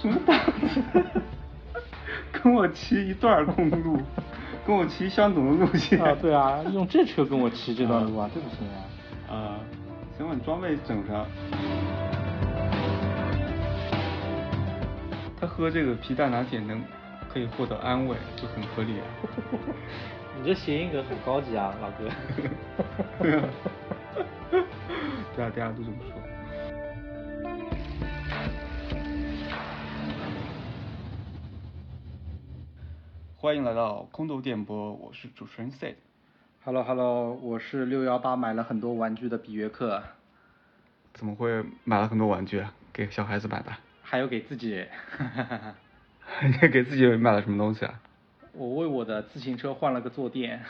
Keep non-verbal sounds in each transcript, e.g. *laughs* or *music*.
什么档次？跟我骑一段公路，*laughs* 跟我骑相同的路线。啊，对啊，用这车跟我骑这段路啊，这不行啊。啊，先把装备整上。他喝这个皮蛋拿铁能可以获得安慰，就很合理啊。*laughs* 你这谐音梗很高级啊，老哥。*laughs* 对啊，大家都这么说。欢迎来到空投电波，我是主持人 C。Hello Hello，我是六幺八买了很多玩具的比约克。怎么会买了很多玩具啊？给小孩子买的？还有给自己。你 *laughs* 给自己买了什么东西啊？我为我的自行车换了个坐垫。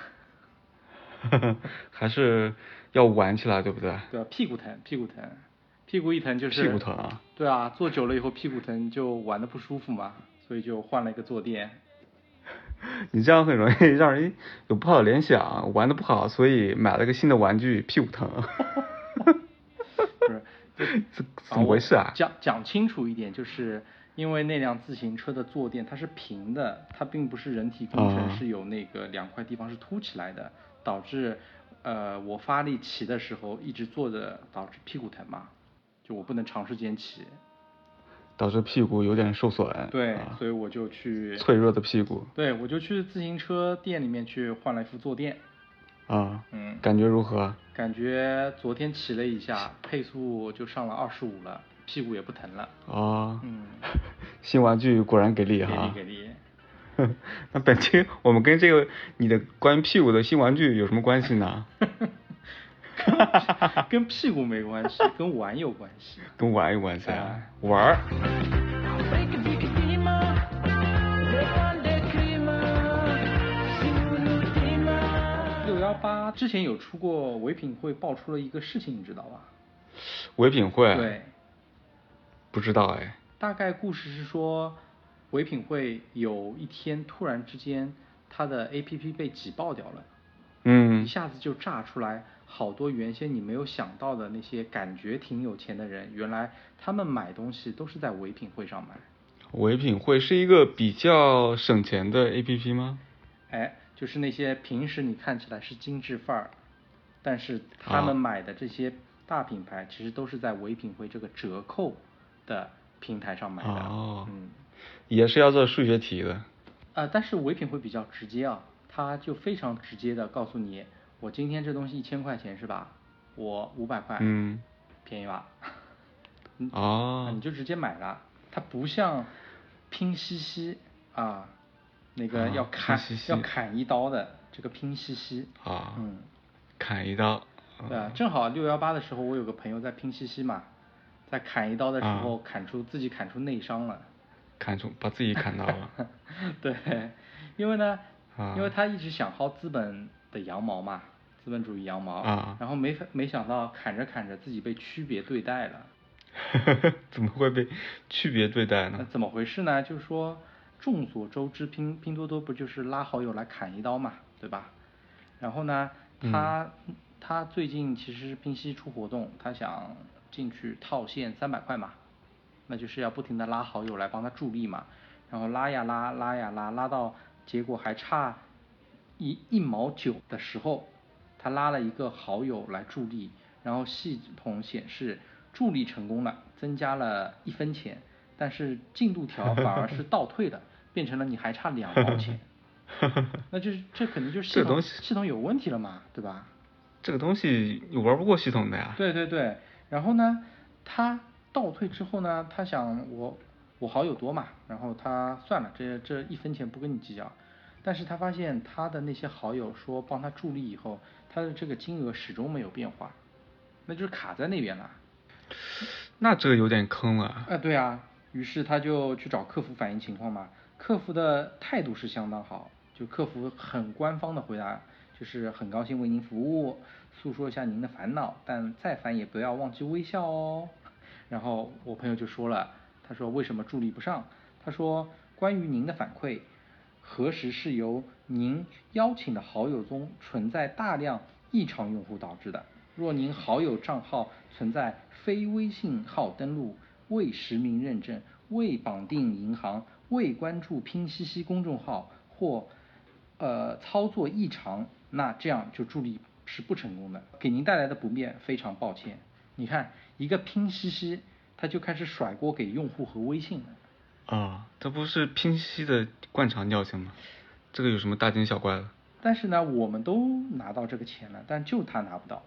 *laughs* 还是要玩起来，对不对？对啊，屁股疼，屁股疼，屁股一疼就是。屁股疼啊？对啊，坐久了以后屁股疼，就玩的不舒服嘛，所以就换了一个坐垫。*laughs* 你这样很容易让人有不好的联想，玩的不好，所以买了个新的玩具，屁股疼。*laughs* 不是，*laughs* 怎怎么回事啊？讲讲清楚一点，就是因为那辆自行车的坐垫它是平的，它并不是人体工程，是有那个两块地方是凸起来的，导致呃我发力骑的时候一直坐着，导致屁股疼嘛，就我不能长时间骑。导致屁股有点受损，对，所以我就去脆弱的屁股，对我就去自行车店里面去换了一副坐垫，啊，嗯，感觉如何？感觉昨天骑了一下，配速就上了二十五了，屁股也不疼了，啊，嗯，*laughs* 新玩具果然给力哈，给力给力。*laughs* 那本期我们跟这个你的关于屁股的新玩具有什么关系呢？*laughs* *laughs* 跟屁股没关系，跟玩有关系。跟玩有关系啊，玩儿。六幺八之前有出过唯品会爆出了一个事情，你知道吧？唯品会？对。不知道哎。大概故事是说，唯品会有一天突然之间，它的 APP 被挤爆掉了。嗯。一下子就炸出来。好多原先你没有想到的那些感觉挺有钱的人，原来他们买东西都是在唯品会上买。唯品会是一个比较省钱的 A P P 吗？哎，就是那些平时你看起来是精致范儿，但是他们买的这些大品牌，其实都是在唯品会这个折扣的平台上买的。哦。嗯。也是要做数学题的。啊，但是唯品会比较直接啊，他就非常直接的告诉你。我今天这东西一千块钱是吧？我五百块，嗯，便宜吧？哦，*laughs* 你就直接买了，它不像拼夕夕啊，那个要砍要砍一刀的这个拼夕夕啊，嗯，砍一刀，对啊，正好六幺八的时候，我有个朋友在拼夕夕嘛，在砍一刀的时候砍出自己砍出内伤了，砍出把自己砍到了，*laughs* 对，因为呢，因为他一直想薅资本。的羊毛嘛，资本主义羊毛，啊，然后没没想到砍着砍着自己被区别对待了，*laughs* 怎么会被区别对待呢？怎么回事呢？就是说众所周知，拼拼多多不就是拉好友来砍一刀嘛，对吧？然后呢，他他最近其实拼夕出活动，他想进去套现三百块嘛，那就是要不停的拉好友来帮他助力嘛，然后拉呀拉拉呀拉，拉到结果还差。一一毛九的时候，他拉了一个好友来助力，然后系统显示助力成功了，增加了一分钱，但是进度条反而是倒退的，变成了你还差两毛钱，*laughs* 那就是这肯定就是系统系统有问题了嘛，对吧？这个东西你玩不过系统的呀。对对对，然后呢，他倒退之后呢，他想我我好友多嘛，然后他算了，这这一分钱不跟你计较。但是他发现他的那些好友说帮他助力以后，他的这个金额始终没有变化，那就是卡在那边了。那这个有点坑了。啊，对啊，于是他就去找客服反映情况嘛，客服的态度是相当好，就客服很官方的回答，就是很高兴为您服务，诉说一下您的烦恼，但再烦也不要忘记微笑哦。然后我朋友就说了，他说为什么助力不上？他说关于您的反馈。何时是由您邀请的好友中存在大量异常用户导致的？若您好友账号存在非微信号登录、未实名认证未绑定银行、未关注拼夕夕公众号或呃操作异常，那这样就助力是不成功的，给您带来的不便非常抱歉。你看，一个拼夕夕，他就开始甩锅给用户和微信了。啊，这不是拼夕夕的惯常尿性吗？这个有什么大惊小怪的？但是呢，我们都拿到这个钱了，但就他拿不到。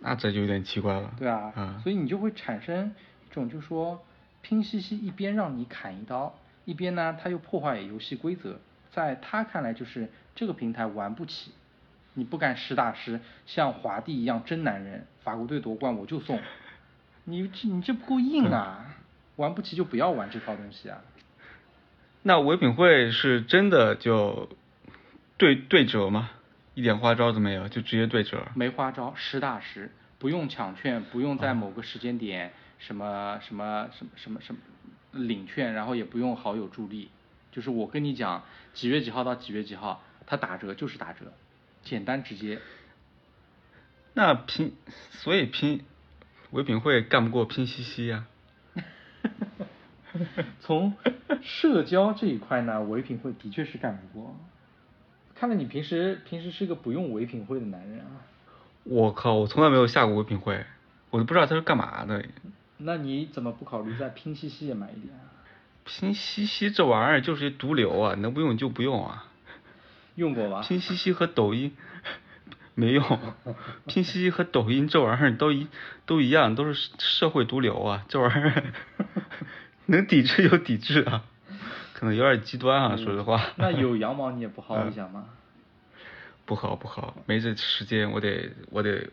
那这就有点奇怪了。对啊，嗯所以你就会产生一种，就是说拼夕夕一边让你砍一刀，一边呢他又破坏游戏规则，在他看来就是这个平台玩不起，你不敢实打实像华帝一样真男人，法国队夺冠我就送，*laughs* 你这你这不够硬啊，玩不起就不要玩这套东西啊。那唯品会是真的就对对折吗？一点花招都没有，就直接对折。没花招，实打实，不用抢券，不用在某个时间点什么什么什么什么什么领券，然后也不用好友助力，就是我跟你讲几月几号到几月几号，它打折就是打折，简单直接。那拼，所以拼唯品会干不过拼夕夕呀、*laughs* 从社交这一块呢，唯品会的确是干不过。看来你平时平时是个不用唯品会的男人啊。我靠，我从来没有下过唯品会，我都不知道它是干嘛的。那你怎么不考虑在拼夕夕也买一点啊？拼夕夕这玩意儿就是一毒瘤啊，能不用就不用啊。用过吧？拼夕夕和抖音 *laughs* 没用，拼夕夕和抖音这玩意儿都一都一样，都是社会毒瘤啊，这玩意儿能抵制就抵制啊，可能有点极端啊，说实话。那有羊毛你也不薅一下吗？不好不好，没这时间，我得我得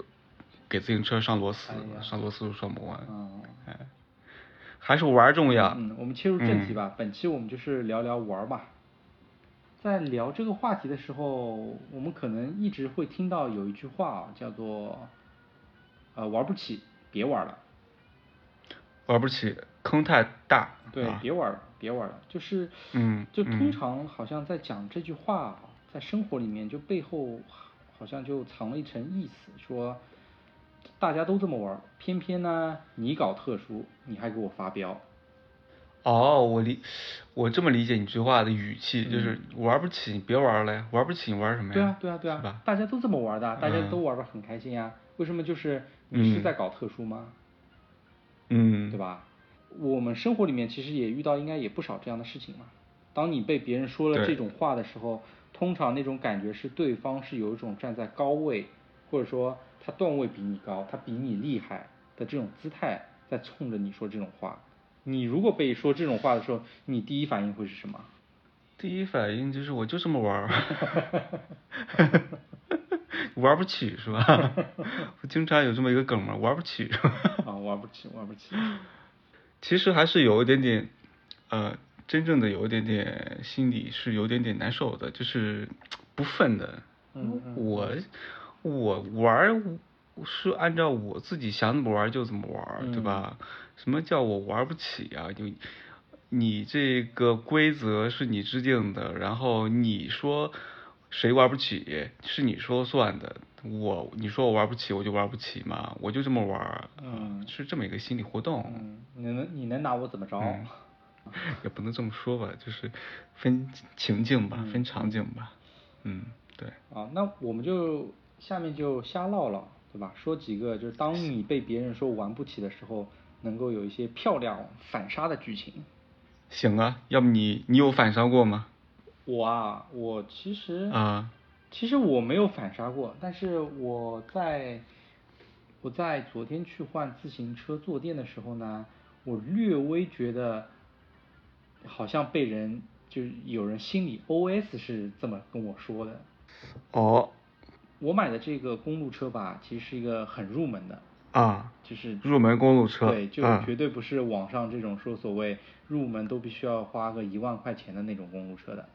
给自行车上螺丝，哎上螺丝都上不完。嗯。哎，还是玩儿重要。嗯，我们切入正题吧。本期我们就是聊聊玩儿吧。在聊这个话题的时候，我们可能一直会听到有一句话啊，叫做“呃，玩不起，别玩了玩不起，坑太大。”。对，啊别玩了，别玩了。就是，嗯就通嗯常好像在讲这句话，在生活里面就背后好像就藏了一层意思，说大家都这么玩儿，偏偏呢你搞特殊，你还给我发飙。哦，我理，我这么理解你这句话的语气，就是玩不起，你别玩了呀，玩不起你玩什么呀？嗯对啊，对啊，对啊？大家都这么玩的，大家嗯都玩的很开心啊。为什么就是你是嗯在搞特殊吗？嗯，对？吧？我们生活里面其实也遇到应该也不少这样的事情嘛。当你被别人说了这种话的时候，通常那种感觉是对方是有一种站在高位，或者说他段位比你高，他比你厉害的这种姿态，在冲着你说这种话。你如果被说这种话的时候，你第一反应会是什么？第一反应就是我就这么玩儿，*laughs* 玩不起是吧？*laughs* 我经常有这么一个梗嘛，玩不起是吧？啊，玩不起，玩不起。其实还是有一点点，呃，真正的有一点点心里是有点点难受的，就是不忿的。嗯嗯我我玩儿是按照我自己想怎么玩儿就怎么玩儿，对嗯吧？什么叫我玩不起啊？就你这个规则是你制定的，然后你说谁玩不起是你说了算的。我你说我玩不起，我就玩不起嘛，我就这么玩儿，嗯是这么一个心理活动。嗯，你能你能拿我怎么着？嗯 *laughs* 也不能这么说吧，就是分情境吧，嗯分场景吧。嗯，对。啊，那我们就下面就瞎唠唠，对吧？说几个就是当你被别人说玩不起的时候，能够有一些漂亮反杀的剧情。行啊，要不你你有反杀过吗？我啊，我其实啊其实我没有反杀过，但是我在我在昨天去换自行车坐垫的时候呢，我略微觉得好像被人就是有人心里 OS 是这么跟我说的。哦我买的这个公路车吧，其实是一个很入门的，啊，就是入门公路车对，就嗯绝对不是网上这种说所谓入门都必须要花个一万块钱的那种公路车的。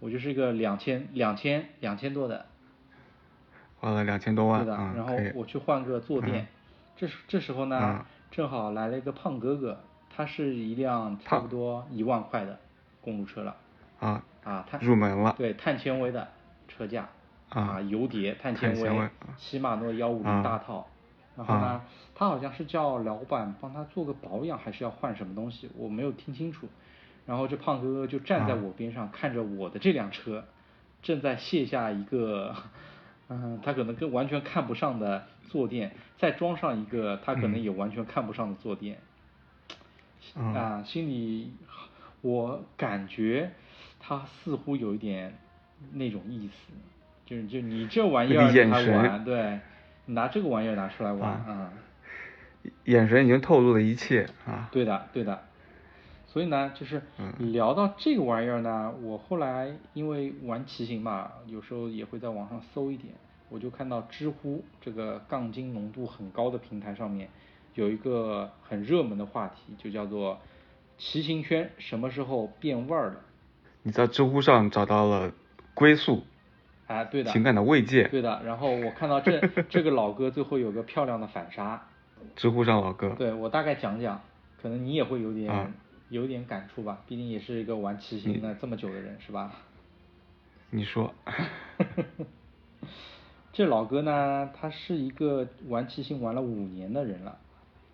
我就是一个两千两千两千多的，花了两千多万对的。啊，然后我去换个坐垫，嗯这时这时候呢，嗯正好来了一个胖哥哥，他是一辆差不多一万块的公路车了。啊啊，碳入门了对，碳纤维的车架啊油碟碳纤维禧玛诺幺五零啊大套，然后呢啊，他好像是叫老板帮他做个保养，还是要换什么东西，我没有听清楚。然后这胖哥哥就站在啊我边上，看着我的这辆车，正在卸下一个，嗯，他可能跟完全看不上的坐垫，再装上一个他可能嗯也完全看不上的坐垫。嗯啊，心里我感觉他似乎有一点那种意思，就是就你这玩意儿还玩，对，你拿这个玩意儿拿出来玩啊啊，眼神已经透露了一切啊。对的对的，所以呢，就是嗯聊到这个玩意儿呢，我后来因为玩骑行嘛，有时候也会在网上搜一点，我就看到知乎这个杠精浓度很高的平台上面有一个很热门的话题，就叫做骑行圈什么时候变味儿了？你在知乎上找到了归宿，啊，对的，情感的慰藉。对的。然后我看到这 *laughs* 这个老哥最后有个漂亮的反杀，知乎上老哥。对我大概讲讲，可能你也会有点、啊有点感触吧，毕竟也是一个玩骑行的这么久的人，是吧？*laughs* 你说。*laughs* 这老哥呢，他是一个玩骑行玩了五年的人了，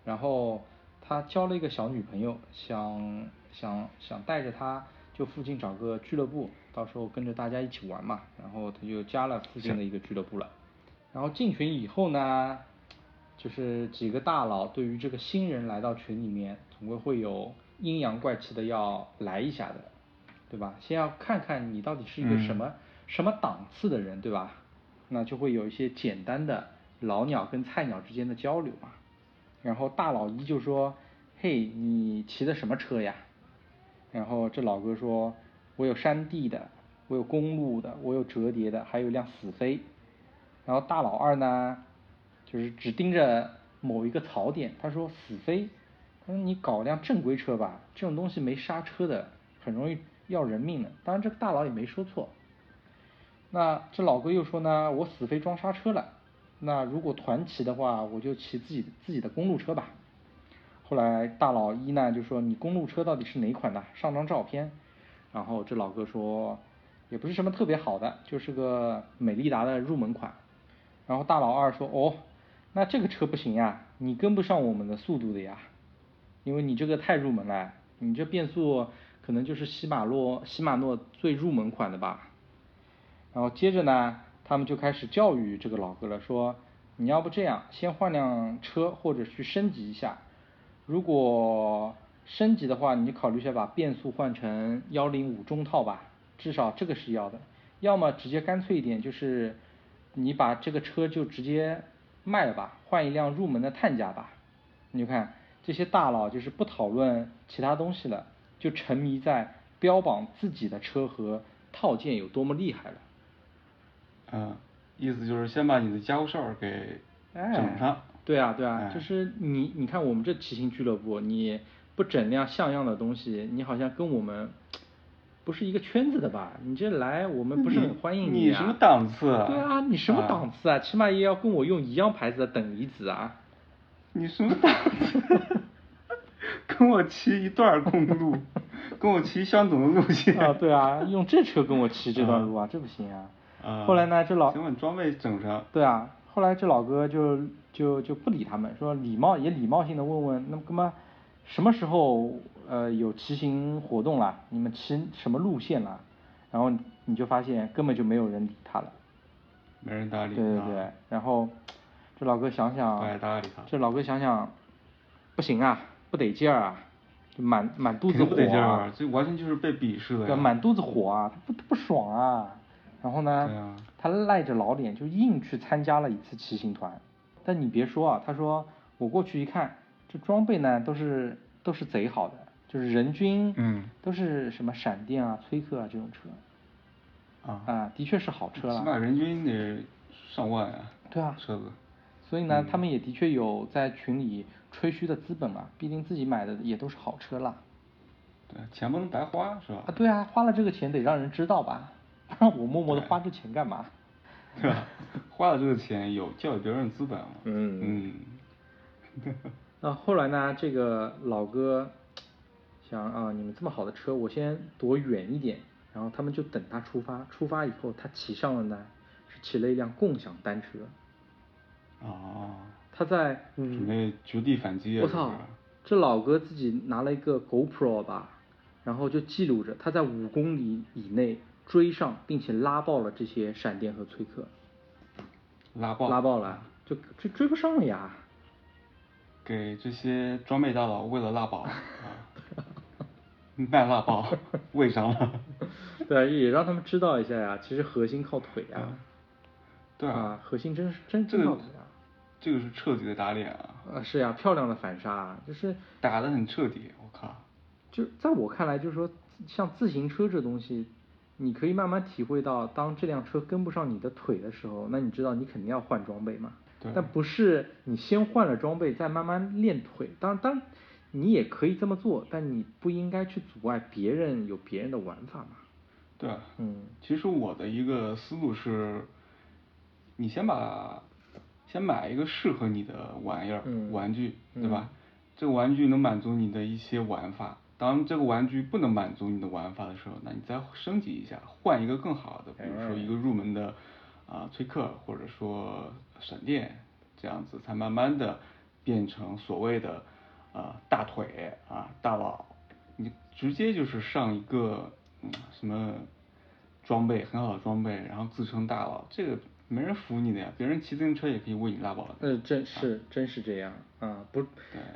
然后他交了一个小女朋友，想想想带着她就附近找个俱乐部，到时候跟着大家一起玩嘛，然后他就加了附近的一个俱乐部了。然后进群以后呢，就是几个大佬对于这个新人来到群里面，总归会有阴阳怪气的要来一下的，对吧？先要看看你到底是一个什么、什么档次的人，对吧？那就会有一些简单的老鸟跟菜鸟之间的交流嘛。然后大佬一就说：“嘿，你骑的什么车呀？”然后这老哥说：“我有山地的，我有公路的，我有折叠的，还有一辆死飞。”然后大佬二呢，就是只盯着某一个槽点，他说：“死飞，他说你搞辆正规车吧，这种东西没刹车的，很容易要人命的。”当然，这个大佬也没说错。那这老哥又说呢，我死飞装刹车了，那如果团骑的话，我就骑自己自己的公路车吧。后来大佬一呢就说你公路车到底是哪款的，上张照片。然后这老哥说，也不是什么特别好的，就是个美利达的入门款。然后大佬二说，哦，那这个车不行呀，你跟不上我们的速度的呀，因为你这个太入门了，你这变速可能就是禧玛诺禧玛诺最入门款的吧。然后接着呢，他们就开始教育这个老哥了，说你要不这样，先换辆车或者去升级一下。如果升级的话，你考虑一下把变速换成幺零五中套吧，至少这个是要的。要么直接干脆一点，就是你把这个车就直接卖了吧，换一辆入门的探家吧。你就看这些大佬就是不讨论其他东西了，就沉迷在标榜自己的车和套件有多么厉害了。嗯，意思就是先把你的家伙事儿给哎，整上。对啊，对啊，哎就是你，你看我们这骑行俱乐部，你不整辆像样的东西，你好像跟我们不是一个圈子的吧？你这来，我们不是很欢迎啊。你什么档次啊对啊，你什么啊档次啊？起码也要跟我用一样牌子的等离子啊。你什么档次？*laughs* 跟我骑一段公路，跟我骑相同的路线。啊，对啊，用这车跟我骑这段路啊，这不行啊。啊后来呢，这老先把装备整上。对啊，后来这老哥就就就不理他们，说礼貌也礼貌性的问问，那么哥们什么时候呃有骑行活动啦？你们骑什么路线啦？然后你就发现根本就没有人理他了。没人搭理啊对对对，然后这老哥想想这老哥想想，不行啊，不得劲儿啊，就满满肚子火不得劲啊儿，，这完全就是被鄙视的对，呀。满肚子火啊，他不他不爽啊。然后呢，啊他赖着老脸就硬去参加了一次骑行团。但你别说啊，他说我过去一看，这装备呢都是都是贼好的，就是人均嗯都是什么闪电啊、崔克啊这种车啊啊，的确是好车了。起码人均得上万啊。对啊车子。所以呢，嗯他们也的确有在群里吹嘘的资本嘛，毕竟自己买的也都是好车啦。对，钱不能白花是吧？啊，对啊，花了这个钱得让人知道吧，不然我默默的花这钱干嘛？*laughs* 对吧？花了这个钱有教育别人的资本嘛。嗯嗯。*laughs* 那后来呢，这个老哥想啊，你们这么好的车，我先躲远一点，然后他们就等他出发。出发以后，他骑上了呢，是骑了一辆共享单车。哦。他在嗯准备绝地反击啊！我操这老哥自己拿了一个 GoPro 吧，然后就记录着他在五公里以内追上并且拉爆了这些闪电和崔克，拉爆拉爆了，就追追不上了呀。给这些装备大佬喂了辣宝啊，*laughs* 卖辣宝，喂上了。*laughs* 对，也让他们知道一下呀，其实核心靠腿呀。对啊，核心真是真这个真靠腿啊。这个是彻底的打脸啊，啊，是呀，漂亮的反杀，啊就是打得很彻底，我靠。就在我看来，就是说，像自行车这东西，你可以慢慢体会到，当这辆车跟不上你的腿的时候，那你知道你肯定要换装备嘛。对但不是你先换了装备，再慢慢练腿。当然，当然你也可以这么做，但你不应该去阻碍别人有别人的玩法嘛。对，嗯其实我的一个思路是，你先把先买一个适合你的玩意儿、嗯玩具，对吧？嗯这个玩具能满足你的一些玩法。当这个玩具不能满足你的玩法的时候，那你再升级一下，换一个更好的，比如说哎一个入门的啊、崔克，或者说闪电，这样子才慢慢的变成所谓的啊、大腿啊大佬。你直接就是上一个嗯什么装备很好的装备，然后自称大佬，这个没人服你的呀，别人骑自行车也可以为你拉宝的。呃，真是真是这样啊，不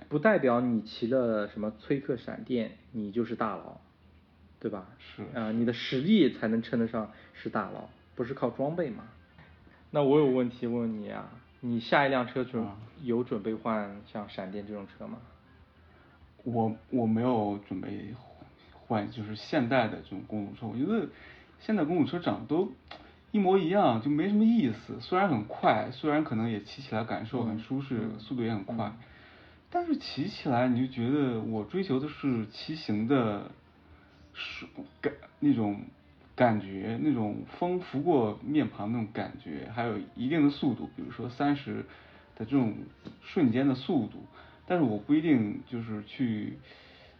不代表你骑了什么崔克闪电，你就是大佬，对吧？是啊，你的实力才能称得上是大佬，不是靠装备嘛。那我有问题问你啊，你下一辆车准、啊有准备换像闪电这种车吗？我我没有准备换，就是现代的这种公路车，我觉得现在公路车长得都一模一样，就没什么意思。虽然很快，虽然可能也骑起来感受很舒适，嗯速度也很快，嗯但是骑起来你就觉得我追求的是骑行的舒感那种感觉，那种风拂过面庞那种感觉，还有一定的速度，比如说三十的这种瞬间的速度。但是我不一定就是去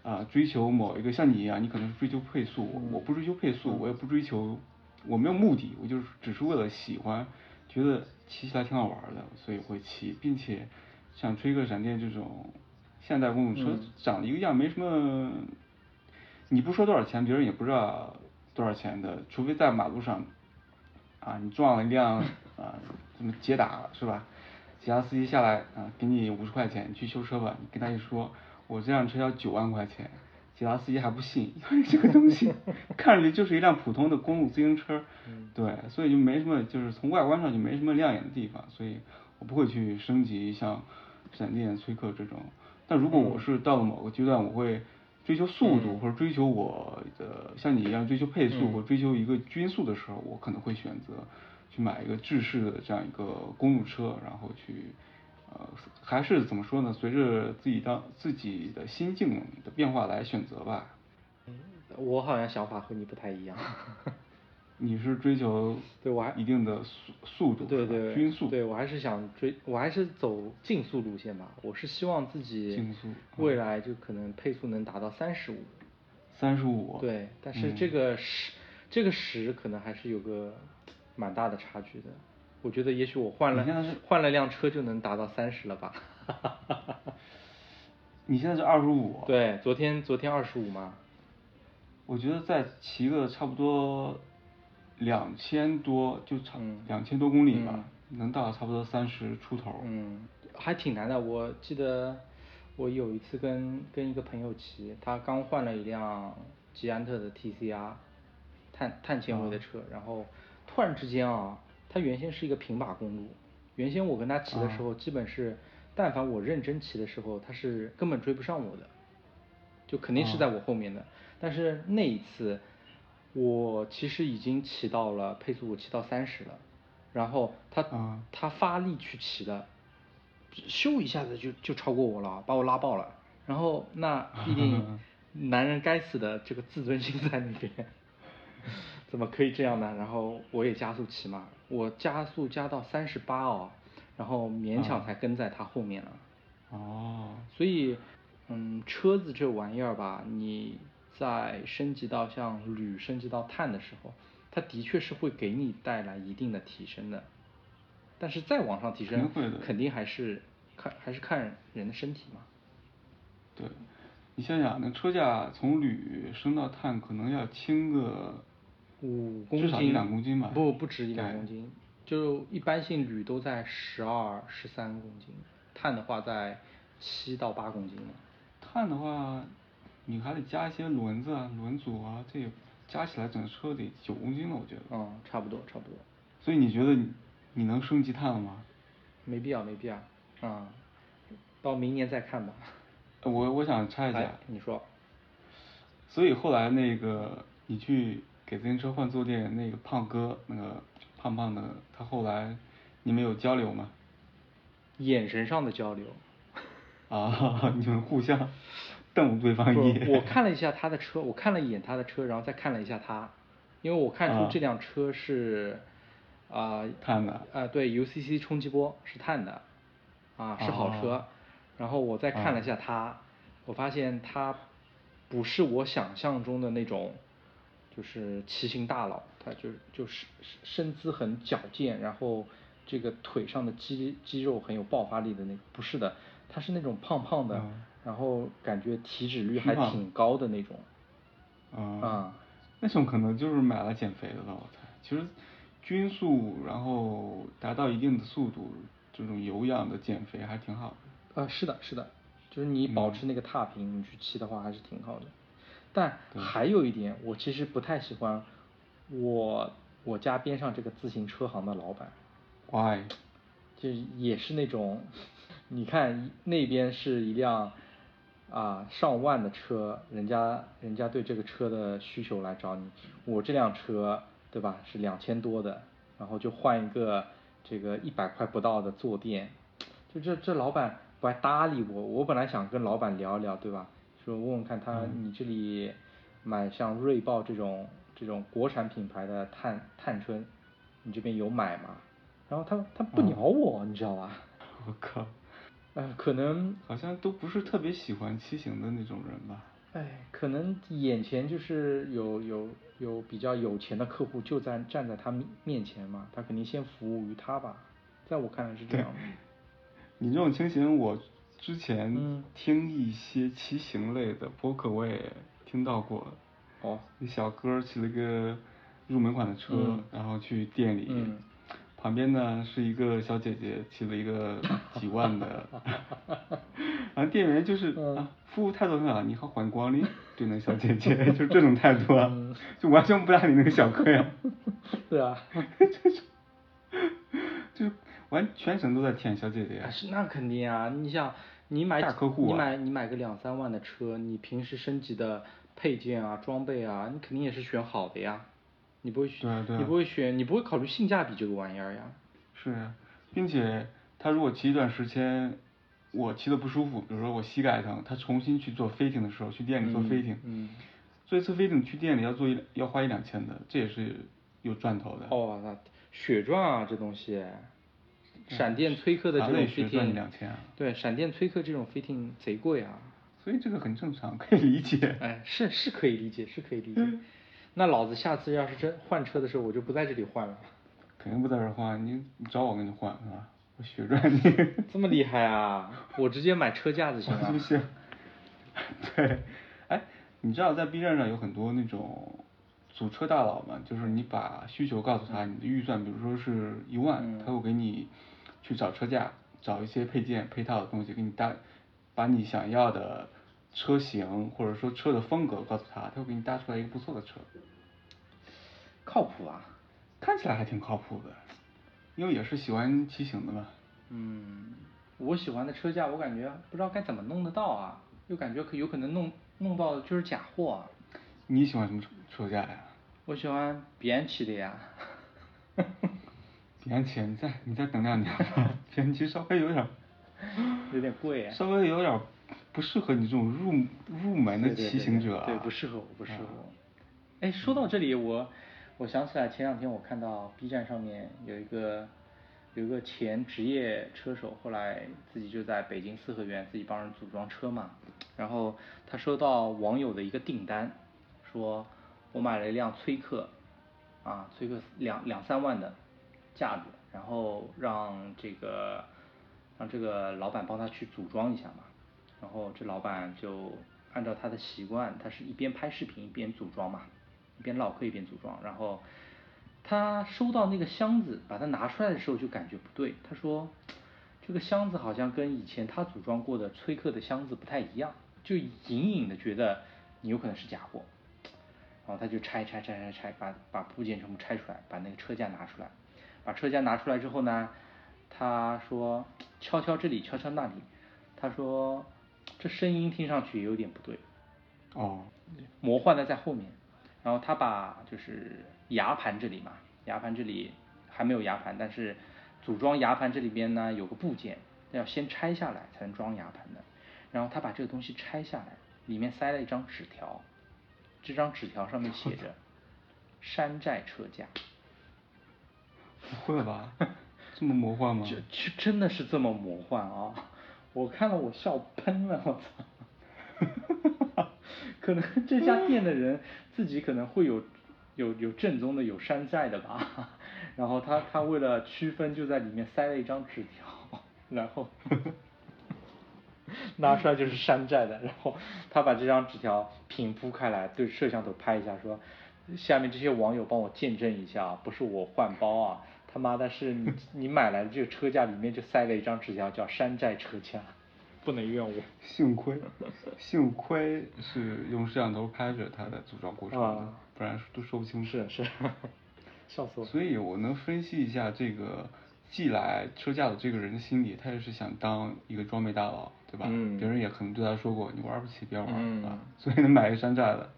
啊、追求某一个像你一样，你可能是追求配速，我我不追求配速，我也不追求，我没有目的，我就是只是为了喜欢，觉得骑起来挺好玩的，所以会骑，并且像吹个闪电这种现代公路车嗯长得一个样，没什么，你不说多少钱，别人也不知道多少钱的，除非在马路上啊，你撞了一辆啊什么捷达是吧？其他司机下来啊，给你五十块钱，你去修车吧。你跟他一说，我这辆车要九万块钱，其他司机还不信，因为这个东西 *laughs* 看上去就是一辆普通的公路自行车，对，所以就没什么，就是从外观上就没什么亮眼的地方，所以我不会去升级像闪电、崔克这种。但如果我是到了某个阶段，我会追求速度，或者追求我的像你一样追求配速，或追求一个均速的时候，我可能会选择去买一个制式的这样一个公路车，然后去呃，还是怎么说呢？随着自己当自己的心境的变化来选择吧。我好像想法和你不太一样。*laughs* 你是追求对我还一定的速速度，对对，均速，对我还是想追，我还是走竞速路线吧。我是希望自己竞速未来就可能配速能达到三十五。三十五，对，但是嗯这个十、这个十可能还是有个蛮大的差距的。我觉得也许我换了你现在是换了辆车就能达到三十了吧。*laughs* 你现在是二十五，，对，昨天昨天二十五嘛。我觉得再骑个差不多两千多，就差嗯两千多公里吧，能到差不多三十出头，嗯，还挺难的。我记得我有一次跟跟一个朋友骑，他刚换了一辆吉安特的 TCR，碳碳纤维的车，然后突然之间啊，它原先是一个平把公路，原先我跟他骑的时候，基本是但凡我认真骑的时候，他是根本追不上我的，就肯定是在我后面的。但是那一次，我其实已经骑到了配速，我骑到三十了，然后他、嗯他发力去骑的，咻一下子就就超过我了，把我拉爆了。然后那 *laughs* 毕竟男人该死的这个自尊心在那边，*laughs* 怎么可以这样呢？然后我也加速骑嘛，我加速加到三十八哦，然后勉强才跟在他后面了。哦，所以，嗯，车子这玩意儿吧，你在升级到像铝升级到碳的时候，它的确是会给你带来一定的提升的。但是再往上提升肯定会的，肯定还是看还是看人的身体嘛。对，你想想，那车架从铝升到碳，可能要轻个五公斤，至少一两公斤吧。不不止一两公斤，就一般性铝都在十二、十三公斤，碳的话在七到八公斤嘛。碳的话，你还得加一些轮子啊、轮组啊，这也加起来整个车得九公斤了，我觉得。嗯，差不多差不多。所以你觉得你你能升级碳了吗？没必要没必要，啊、到明年再看吧。呃我我想插一哎下，你说。所以后来那个你去给自行车换坐垫，那个胖哥，那个胖胖的，他后来你们有交流吗？眼神上的交流。*laughs* 啊，你们互相瞪对方一眼。我看了一下他的车，我看了一眼他的车，然后再看了一下他，因为我看出啊这辆车是啊、碳的呃，对，UCC 冲击波是碳的，啊，是好车。哦然后我再看了啊一下他，我发现他不是我想象中的那种，就是骑行大佬，他就就是身姿很矫健，然后这个腿上的肌肌肉很有爆发力的那，不是的，他是那种胖胖的，嗯然后感觉体脂率还挺高的那种。啊啊那种可能就是买了减肥的了，我猜。其实均速，然后达到一定的速度，这种有氧的减肥还挺好的。啊，是的，是的，就是你保嗯持那个踏频，你去骑的话还是挺好的。但对。还有一点，我其实不太喜欢我我家边上这个自行车行的老板，Why？*sniffs* 就也是那种，你看那边是一辆啊上万的车，人家人家对这个车的需求来找你，我这辆车对吧？是两千多的，然后就换一个这个一百块不到的坐垫，就这这老板不爱搭理我，我本来想跟老板聊一聊对吧，说问问看他你这里买像锐豹这种这种国产品牌的探探春，你这边有买吗？然后他他不嗯鸟我，你知道吧？*laughs* 我靠，呃，可能，好像都不是特别喜欢骑行的那种人吧？哎，可能眼前就是有有有比较有钱的客户就在站在他面面前嘛，他肯定先服务于他吧，在我看来是这样的。*laughs* 你这种情形，我之前嗯。听一些骑行类的播客，我也听到过。哦，那小哥骑了个入门款的车，嗯。然后去店里，嗯。旁边呢是一个小姐姐骑了一个 *laughs* 几万的，然后店员就是、嗯。啊，服务态度很好，你好，欢迎光临，对那个小姐姐 *laughs* 就这种态度啊，嗯。就完全不搭理那个小哥呀，*laughs* 对啊，就完全程都在舔小姐姐呀啊，是那肯定啊！你想，你买大客户啊你买你买个两三万的车，你平时升级的配件啊、装备啊，你肯定也是选好的呀。你不会选，对啊对啊你不会选，你不会考虑性价比这个玩意儿呀。是呀，并且他如果骑一段时间，我骑的不舒服，比如说我膝盖疼，他重新去做飞艇的时候，去店里做飞艇，嗯做一次飞艇去店里要做一要花一两千的，这也是有赚头的。哦，那血赚啊，这东西，闪电崔克的这种飞艇，两千啊对，闪电崔克这种飞艇贼贵啊。所以这个很正常，可以理解。哎，是是可以理解，是可以理解。那老子下次要是真换车的时候，我就不在这里换了。肯定不在这儿换，你你找我给你换是吧？我血赚你。这么厉害啊！我直接买车架子行啊是不。是？*laughs* *laughs* 对，哎，你知道在 B 站上有很多那种组车大佬嘛，就是你把需求告诉他，你的预算比如说是一万，嗯他会给你去找车架，找一些配件配套的东西给你搭，把你想要的车型或者说车的风格告诉他，他会给你搭出来一个不错的车，靠谱啊。看起来还挺靠谱的，因为也是喜欢骑行的嘛。嗯，我喜欢的车架，我感觉不知道该怎么弄得到啊，又感觉可有可能弄弄到的就是假货啊。你喜欢什么车车架呀？我喜欢别人骑的呀。比安奇，你再你再等两年吧，比安奇稍微有点儿有点贵啊稍微有点儿不适合你这种入入门的骑行者啊。对对对不适合我，不适合啊我。哎，说到这里，我我想起来前两天我看到 B 站上面有一个有一个前职业车手，后来自己就在北京四合院自己帮人组装车嘛，然后他收到网友的一个订单，说我买了一辆崔克，啊，崔克两两三万的架子，然后让这个让这个老板帮他去组装一下嘛。然后这老板就按照他的习惯，他是一边拍视频一边组装嘛，一边唠嗑一边组装。然后他收到那个箱子，把它拿出来的时候就感觉不对。他说这个箱子好像跟以前他组装过的崔克的箱子不太一样，就隐隐的觉得你有可能是假货。然后他就拆拆拆拆拆，把把部件全部拆出来，把那个车架拿出来。把车架拿出来之后呢，他说敲敲这里，敲敲那里。他说这声音听上去也有点不对。哦，魔幻的在后面。然后他把就是牙盘这里嘛，牙盘这里还没有牙盘，但是组装牙盘这里边呢有个部件要先拆下来才能装牙盘的。然后他把这个东西拆下来，里面塞了一张纸条。这张纸条上面写着“山寨车架”。不会吧？*laughs* 这么魔幻吗？就就真的是这么魔幻啊！我看了我笑喷了，我操！*laughs* 可能这家店的人自己可能会有有有正宗的有山寨的吧，*laughs* 然后他他为了区分就在里面塞了一张纸条，然后拿出来就是山寨的，然后他把这张纸条平铺开来对摄像头拍一下说，下面这些网友帮我见证一下，不是我换包啊。他妈的是你你买来的这个车架里面就塞了一张纸条，叫山寨车架，不能怨我。幸亏，幸亏是用摄像头拍着它的组装过程的，不然都说不清。是是，*laughs* 笑死我。所以我能分析一下这个寄来车架的这个人的心理，他也是想当一个装备大佬，对吧？嗯。别人也可能对他说过，你玩不起别玩，啊，所以能买个山寨的。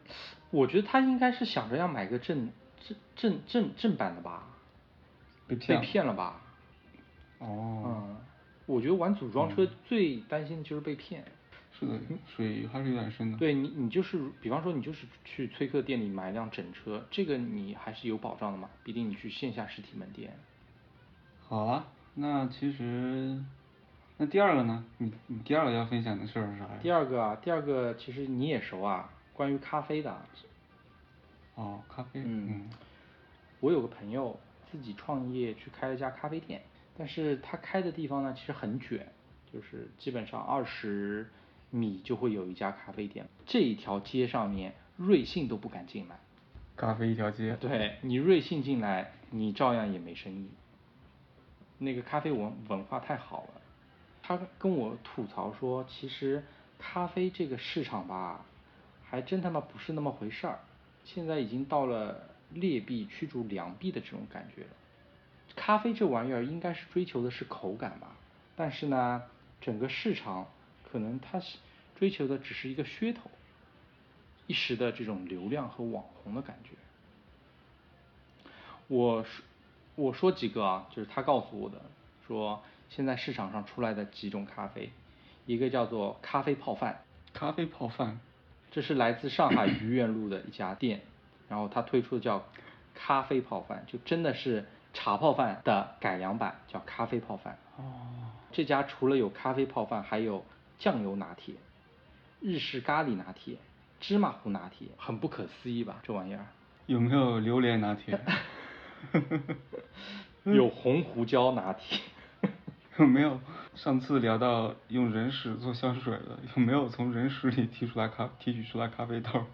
我觉得他应该是想着要买个正正正正正版的吧。被骗了吧？哦，嗯，我觉得玩组装车最担心的就是被骗。是的，水还是有点深的。对你，你就是比方说你就是去崔克店里买一辆整车，这个你还是有保障的嘛，毕竟你去线下实体门店。好啊，那其实那第二个呢？你你第二个要分享的事儿是啥呀？第二个啊，第二个其实你也熟啊，关于咖啡的。哦，咖啡。嗯。我有个朋友。自己创业去开了一家咖啡店，但是他开的地方呢，其实很卷，就是基本上二十米就会有一家咖啡店，这一条街上面瑞幸都不敢进来。咖啡一条街。对你瑞幸进来，你照样也没生意。那个咖啡文文化太好了，他跟我吐槽说，其实咖啡这个市场吧，还真他妈不是那么回事儿，现在已经到了。劣币驱逐良币的这种感觉了，咖啡这玩意儿应该是追求的是口感吧，但是呢，整个市场可能它是追求的只是一个噱头，一时的这种流量和网红的感觉。我说我说几个啊，就是他告诉我的，说现在市场上出来的几种咖啡，一个叫做咖啡泡饭，咖啡泡饭，这是来自上海愚园路的一家店。然后它推出的叫咖啡泡饭，就真的是茶泡饭的改良版，叫咖啡泡饭。哦。这家除了有咖啡泡饭，还有酱油拿铁、日式咖喱拿铁、芝麻糊拿铁，很不可思议吧？这玩意儿。有没有榴莲拿铁？*laughs* 有红胡椒拿铁。*laughs* 有没有上次聊到用人屎做香水了？有没有从人屎里提出来咖提取出来咖啡豆？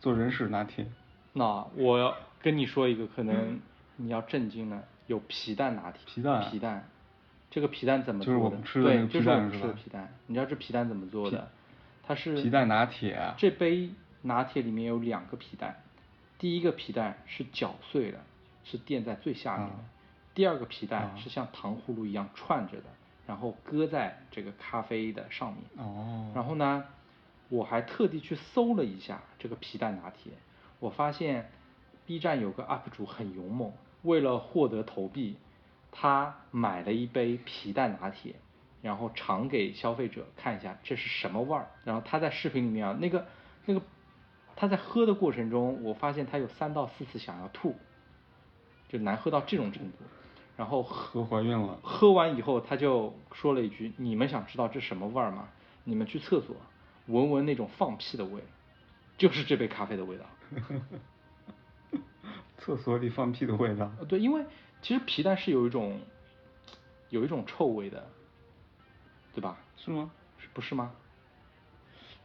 做人屎拿铁，那我要跟你说一个，可能你要震惊了，有皮蛋拿铁。皮蛋。皮蛋，这个皮蛋怎么做的？就是我们吃的那个皮蛋是吧？皮蛋，你知道这皮蛋怎么做的？它是皮蛋拿铁。这杯拿铁里面有两个皮蛋，第一个皮蛋是搅碎的，是垫在最下面的；第二个皮蛋是像糖葫芦一样串着的，然后搁在这个咖啡的上面。哦。然后呢？我还特地去搜了一下这个皮蛋拿铁，我发现 B 站有个 UP 主很勇猛，为了获得投币，他买了一杯皮蛋拿铁，然后尝给消费者看一下这是什么味儿。然后他在视频里面啊，那个那个他在喝的过程中，我发现他有三到四次想要吐，就难喝到这种程度。然后喝怀孕了。喝完以后他就说了一句：“你们想知道这什么味儿吗？你们去厕所。”闻闻那种放屁的味，就是这杯咖啡的味道。*laughs* 厕所里放屁的味道。对，因为其实皮蛋是有一种，有一种臭味的。对吧？是吗？是不是吗？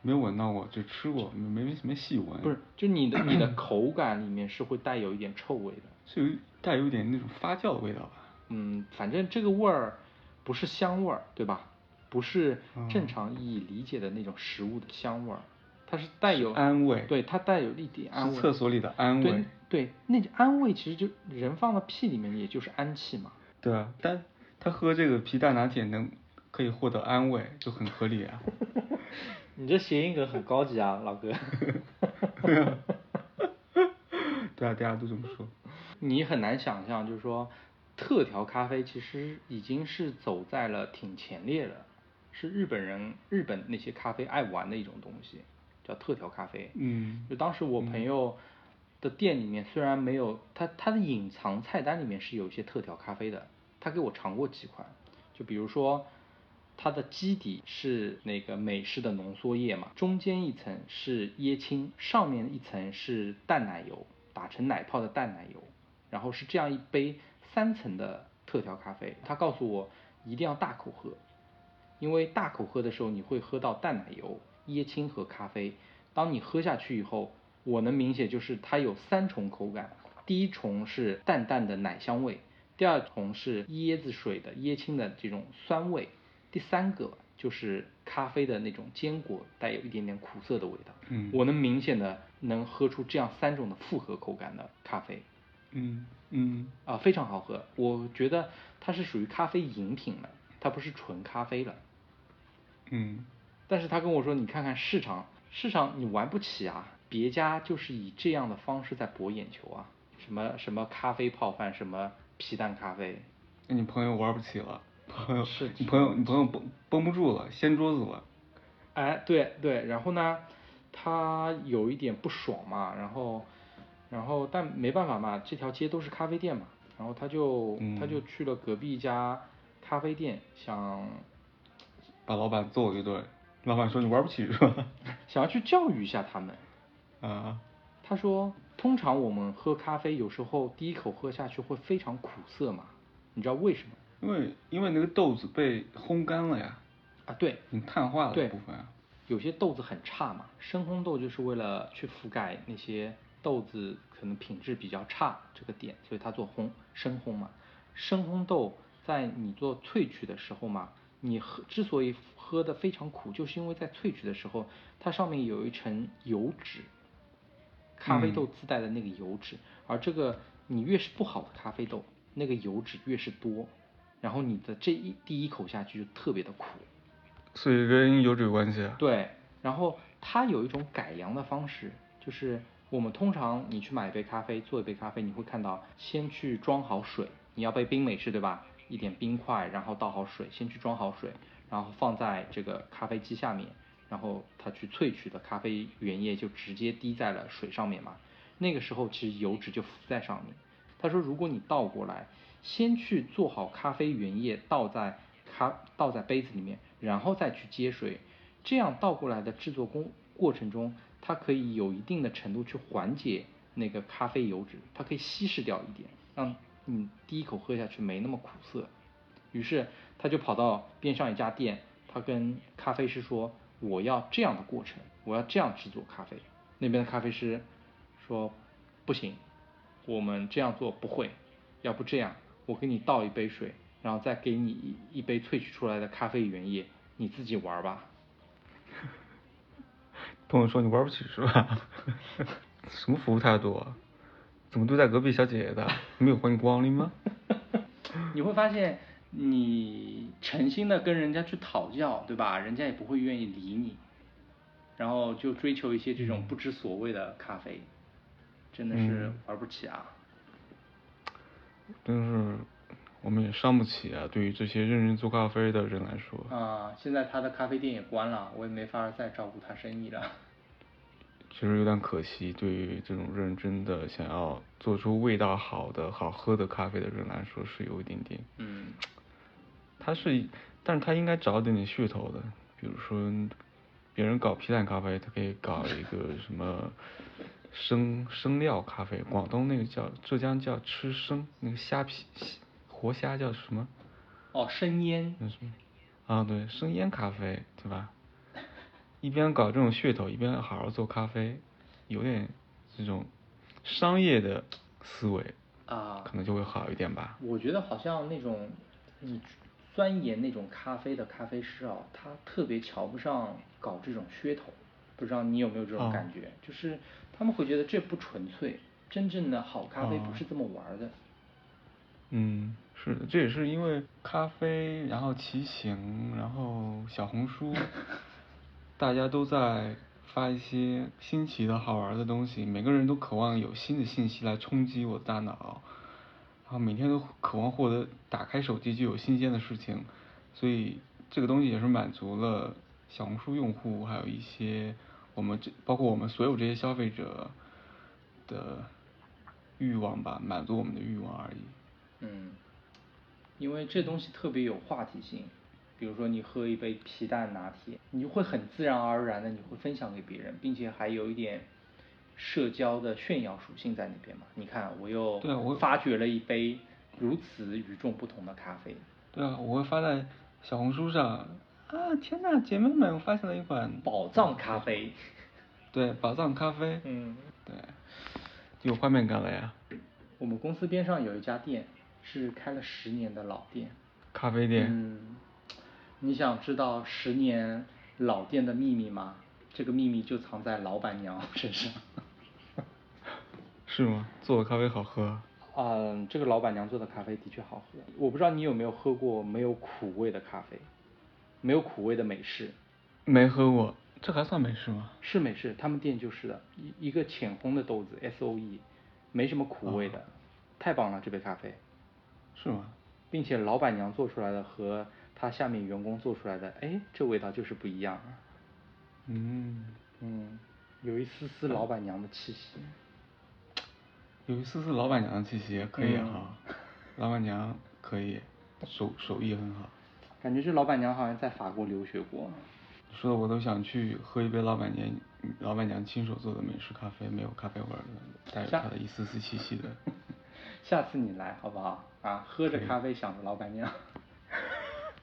没有闻到过，就吃过，没没没细闻。不是，就你的你的口感里面是会带有一点臭味的。是有带有一点那种发酵的味道吧？嗯，反正这个味儿不是香味儿，对吧？不是嗯正常意义理解的那种食物的香味儿，它是带有安慰对，它带有一点安慰。厕所里的安对慰。对，那安慰其实就人放到屁里面，也就是氨气嘛。对啊，但他喝这个皮蛋拿铁能可以获得安慰，就很合理啊。*laughs* 你这谐音梗很高级啊，老哥。*laughs* 对啊，大家都这么说。*laughs* 你很难想象，就是说，特调咖啡其实已经是走在了挺前列的，是日本人日本那些咖啡爱玩的一种东西，叫特调咖啡。嗯就当时我朋友的店里面虽然没有他他的隐藏菜单里面是有一些特调咖啡的，他给我尝过几款，就比如说。它的基底是那个美式的浓缩液嘛，中间一层是椰青，上面一层是淡奶油，打成奶泡的淡奶油，然后是这样一杯三层的特调咖啡。他告诉我一定要大口喝，因为大口喝的时候你会喝到淡奶油、椰青和咖啡。当你喝下去以后，我能明显就是它有三重口感，第一重是淡淡的奶香味，第二重是椰子水的椰青的这种酸味。第三个就是咖啡的那种坚果带有一点点苦涩的味道，嗯我能明显的能喝出这样三种的复合口感的咖啡，嗯嗯啊、非常好喝，我觉得它是属于咖啡饮品了，它不是纯咖啡了。嗯但是他跟我说，你看看市场，市场你玩不起啊，别家就是以这样的方式在博眼球啊，什么什么咖啡泡饭，什么皮蛋咖啡，那你朋友玩不起了，朋友是你朋友你朋友绷绷不住了，掀桌子了。哎，对对，然后呢，他有一点不爽嘛，然后，然后但没办法嘛，这条街都是咖啡店嘛，然后他就、他就嗯去了隔壁一家咖啡店，想把老板揍一顿，老板说你玩不起是吧？*laughs* 想要去教育一下他们。啊，他说，通常我们喝咖啡，有时候第一口喝下去会非常苦涩嘛，你知道为什么？因为因为那个豆子被烘干了呀，啊，对，你碳化了对部分啊。有些豆子很差嘛，深烘豆就是为了去覆盖那些豆子可能品质比较差这个点，所以它做烘深烘嘛。深烘豆在你做萃取的时候嘛，你喝之所以喝的非常苦，就是因为在萃取的时候，它上面有一层油脂，咖啡豆自带的那个油脂，而这个你越是不好的咖啡豆，那个油脂越是多，然后你的这一第一口下去就特别的苦。所以跟油脂有关系啊。对，然后它有一种改良的方式，就是我们通常你去买一杯咖啡，做一杯咖啡，你会看到先去装好水，你要杯冰美式对吧？一点冰块，然后倒好水，先去装好水，然后放在这个咖啡机下面，然后它去萃取的咖啡原液就直接滴在了水上面嘛。那个时候其实油脂就浮在上面。他说，如果你倒过来，先去做好咖啡原液，倒在咖倒在杯子里面，然后再去接水，这样倒过来的制作工过程中，它可以有一定的程度去缓解那个咖啡油脂，它可以稀释掉一点，让你第一口喝下去没那么苦涩。于是他就跑到边上一家店，他跟咖啡师说：“我要这样的过程，我要这样制作咖啡。”那边的咖啡师说：“不行，我们这样做不会，要不这样，我给你倒一杯水，然后再给你一一杯萃取出来的咖啡原液，你自己玩吧。朋友说你玩不起是吧？什么服务态度啊？怎么对待隔壁小姐姐的？没有欢迎光临吗？*laughs* 你会发现，你诚心的跟人家去讨教，对吧？人家也不会愿意理你，然后就追求一些这种不知所谓的咖啡，真的是嗯玩不起啊。真是我们也伤不起啊！对于这些认真做咖啡的人来说，啊、现在他的咖啡店也关了，我也没法再照顾他生意了。*laughs* 其实有点可惜。对于这种认真的想要做出味道好的、好喝的咖啡的人来说，是有一点点。嗯，*tsk* 他是，但是他应该找一点点噱头的，比如说，别人搞皮蛋咖啡，他可以搞一个什么生生料咖啡，广东那个叫浙江叫吃生，那个虾皮活虾叫什么？哦，生腌那什么？啊，对，生腌咖啡，对吧？一边搞这种噱头，一边好好做咖啡，有点这种商业的思维啊，可能就会好一点吧。我觉得好像那种你钻研那种咖啡的咖啡师啊，他特别瞧不上搞这种噱头，不知道你有没有这种感觉？就是他们会觉得这不纯粹，真正的好咖啡不是这么玩的。嗯，是的，这也是因为咖啡，然后骑行，然后小红书。*laughs* 大家都在发一些新奇的好玩的东西，每个人都渴望有新的信息来冲击我的大脑，然后每天都渴望获得打开手机就有新鲜的事情，所以这个东西也是满足了小红书用户，还有一些我们这包括我们所有这些消费者的欲望吧，满足我们的欲望而已。嗯，因为这东西特别有话题性。比如说你喝一杯皮蛋拿铁，你就会很自然而然的你会分享给别人，并且还有一点社交的炫耀属性在那边嘛。你看我又发掘了一杯如此与众不同的咖啡。对啊，我会发在小红书上啊！天呐，姐妹们，我发现了一款宝藏咖啡。对，宝藏咖啡。嗯。对，有画面感了呀。我们公司边上有一家店，是开了十年的老店。咖啡店。嗯。你想知道十年老店的秘密吗？这个秘密就藏在老板娘身上。*laughs* 是吗？做的咖啡好喝？嗯，这个老板娘做的咖啡的确好喝。我不知道你有没有喝过没有苦味的咖啡，没有苦味的美式。没喝过，这还算美式吗？是美式，他们店就是的，一一个浅烘的豆子，S O E，没什么苦味的，太棒了这杯咖啡。是吗？并且老板娘做出来的和。他下面员工做出来的，哎，这味道就是不一样。嗯嗯，有一丝丝老板娘的气息。有一丝丝老板娘的气息，可以哈。老板娘可以，手手艺很好。感觉这老板娘好像在法国留学过。说的我都想去喝一杯老板娘老板娘亲手做的美式咖啡，没有咖啡味的，带着她的一丝丝气息的。*laughs* 下次你来好不好？啊，喝着咖啡想着老板娘。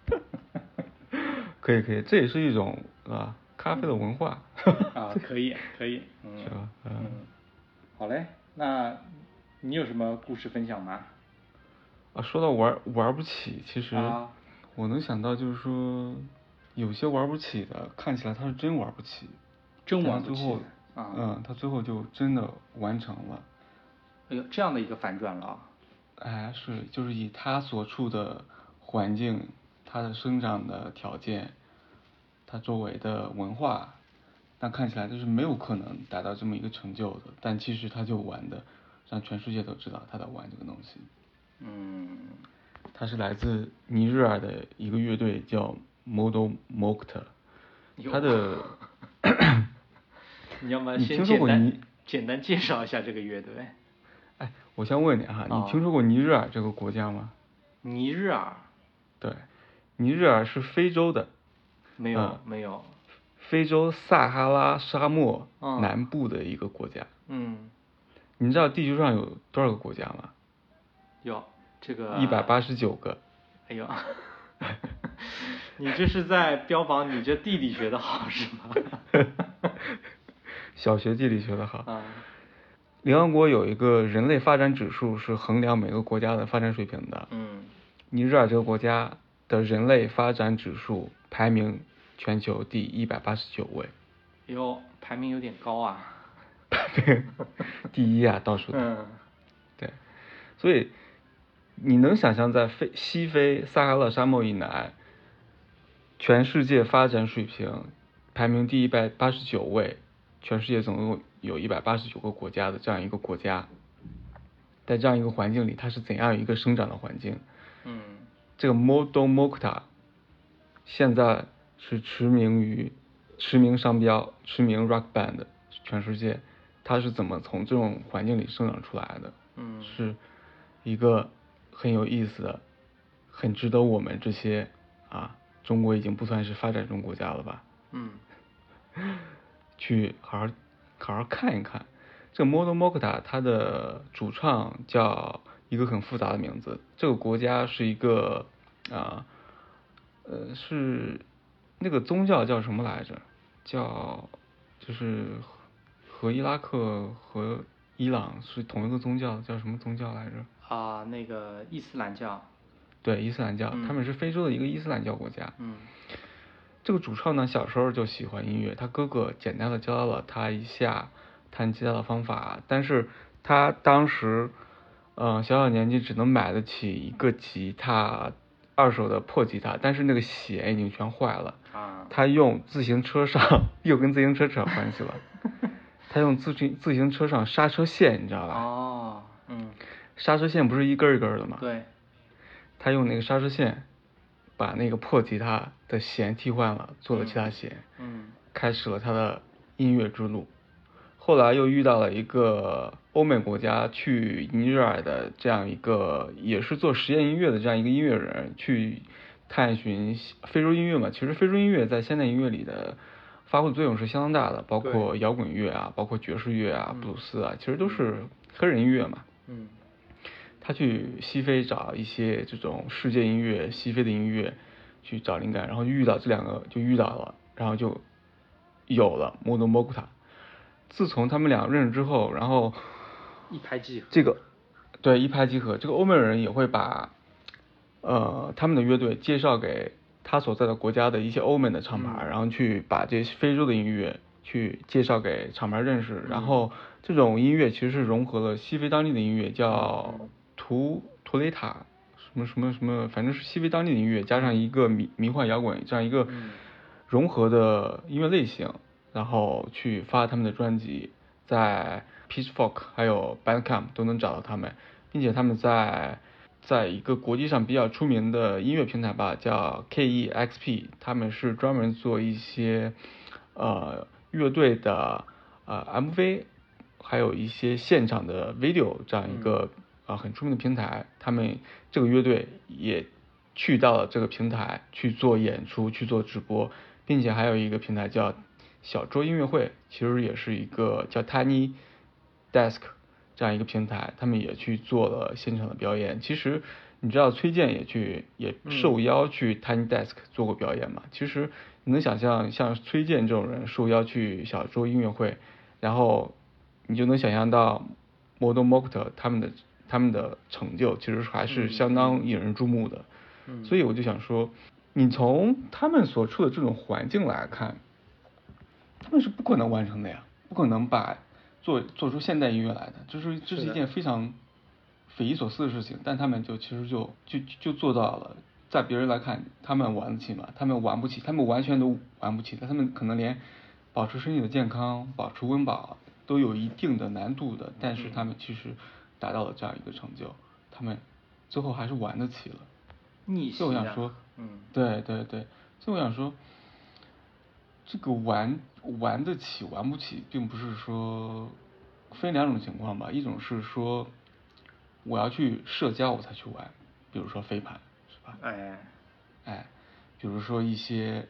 *laughs* 可以可以，这也是一种啊咖啡的文化。啊，*laughs* 可以可以，嗯，是吧？嗯，好嘞，那你有什么故事分享吗？啊，说到玩玩不起，其实我能想到就是说，有些玩不起的，看起来他是真玩不起，真玩不起，嗯，他最后就真的完成了。哎呦，这样的一个反转了。哎，是，就是以他所处的环境。他的生长的条件，他周围的文化，那看起来就是没有可能达到这么一个成就的，但其实他就玩的，让全世界都知道他在玩这个东西。嗯。他是来自尼日尔的一个乐队叫 Model Mokta，他的。*laughs* *laughs* 你要么先简单简单介绍一下这个乐队。哎，我先问你哈，你听说过尼日尔这个国家吗？尼日尔。对。尼日尔是非洲的，没有没有，非洲撒哈拉沙漠南部的一个国家。嗯，你知道地球上有多少个国家吗？有这个一百八十九个。哎呦，你这是在标榜你这地理学的好是吗？*laughs* 小学地理学的好。联合国有一个人类发展指数，是衡量每个国家的发展水平的。嗯，尼日尔这个国家。的人类发展指数排名全球第一百八十九位，哟，排名有点高啊，*laughs* 排名第一啊，倒数的，嗯，对，所以你能想象在非西非撒哈拉沙漠以南，全世界发展水平排名第一百八十九位，全世界总共有一百八十九个国家的这样一个国家，在这样一个环境里，它是怎样一个生长的环境？嗯。这个 Model Mokta 现在是驰名于驰名商标，驰名 Rock Band，全世界，它是怎么从这种环境里生长出来的？嗯，是一个很有意思的，很值得我们这些啊，中国已经不算是发展中国家了吧？嗯，*laughs* 去好好好好看一看，这个 Model Mokta 它的主创叫。一个很复杂的名字，这个国家是一个啊呃，是那个宗教叫什么来着？叫就是和伊拉克和伊朗是同一个宗教，叫什么宗教来着？啊，那个伊斯兰教。对，伊斯兰教，他们是非洲的一个伊斯兰教国家。嗯。这个主唱呢，小时候就喜欢音乐，他哥哥简单的教了他一下弹吉他的方法，但是他当时，嗯，小小年纪只能买得起一个吉他，二手的破吉他，但是那个弦已经全坏了。啊。他用自行车上 *laughs* 又跟自行车扯上关系了，*laughs* 他用自行自行车上刹车线，你知道吧？哦，嗯。刹车线不是一根一根的吗？对。他用那个刹车线。把那个破吉他的弦替换了，做了其他弦，嗯，开始了他的音乐之路。后来又遇到了一个欧美国家去尼日尔的这样一个，也是做实验音乐的这样一个音乐人，去探寻非洲音乐嘛。其实非洲音乐在现代音乐里的发挥作用是相当大的，包括摇滚乐啊，包括爵士乐啊，布鲁斯啊，其实都是黑人音乐嘛。嗯。他去西非找一些这种世界音乐、西非的音乐去找灵感，然后遇到这两个就遇到了，然后就有了摩多莫古塔。自从他们俩认识之后，然后一拍即合。这个对一拍即合，这个欧美人也会把呃他们的乐队介绍给他所在的国家的一些欧美的厂牌，然后去把这些非洲的音乐去介绍给厂牌认识。然后这种音乐其实是融合了西非当地的音乐，叫。图图雷塔什么什么什么，反正是西非当地的音乐，加上一个迷迷幻摇滚这样一个融合的音乐类型，然后去发他们的专辑，在 Pitchfork 还有 Bandcamp 都能找到他们，并且他们在在一个国际上比较出名的音乐平台吧，叫 KEXP，他们是专门做一些呃乐队的呃 MV，还有一些现场的 video 这样一个。啊，很出名的平台，他们这个乐队也去到了这个平台去做演出、去做直播，并且还有一个平台叫小桌音乐会，其实也是一个叫 Tiny Desk 这样一个平台，他们也去做了现场的表演。其实你知道崔健也去也受邀去 Tiny Desk 做过表演嘛？其实你能想象像崔健这种人受邀去小桌音乐会，然后你就能想象到 Model m o k t e 他们的。他们的成就其实还是相当引人注目的，所以我就想说，你从他们所处的这种环境来看，他们是不可能完成的呀，不可能把做做出现代音乐来的，就是这是一件非常匪夷所思的事情，但他们就其实就就就做到了，在别人来看，他们玩得起吗？他们玩不起，他们完全都玩不起，他们可能连保持身体的健康、保持温饱都有一定的难度的，但是他们其实。达到了这样一个成就，他们最后还是玩得起了。所以我想说，嗯，对对对，所以我想说，这个玩玩得起玩不起，并不是说分两种情况吧。一种是说我要去社交我才去玩，比如说飞盘，是吧？哎哎，比如说一些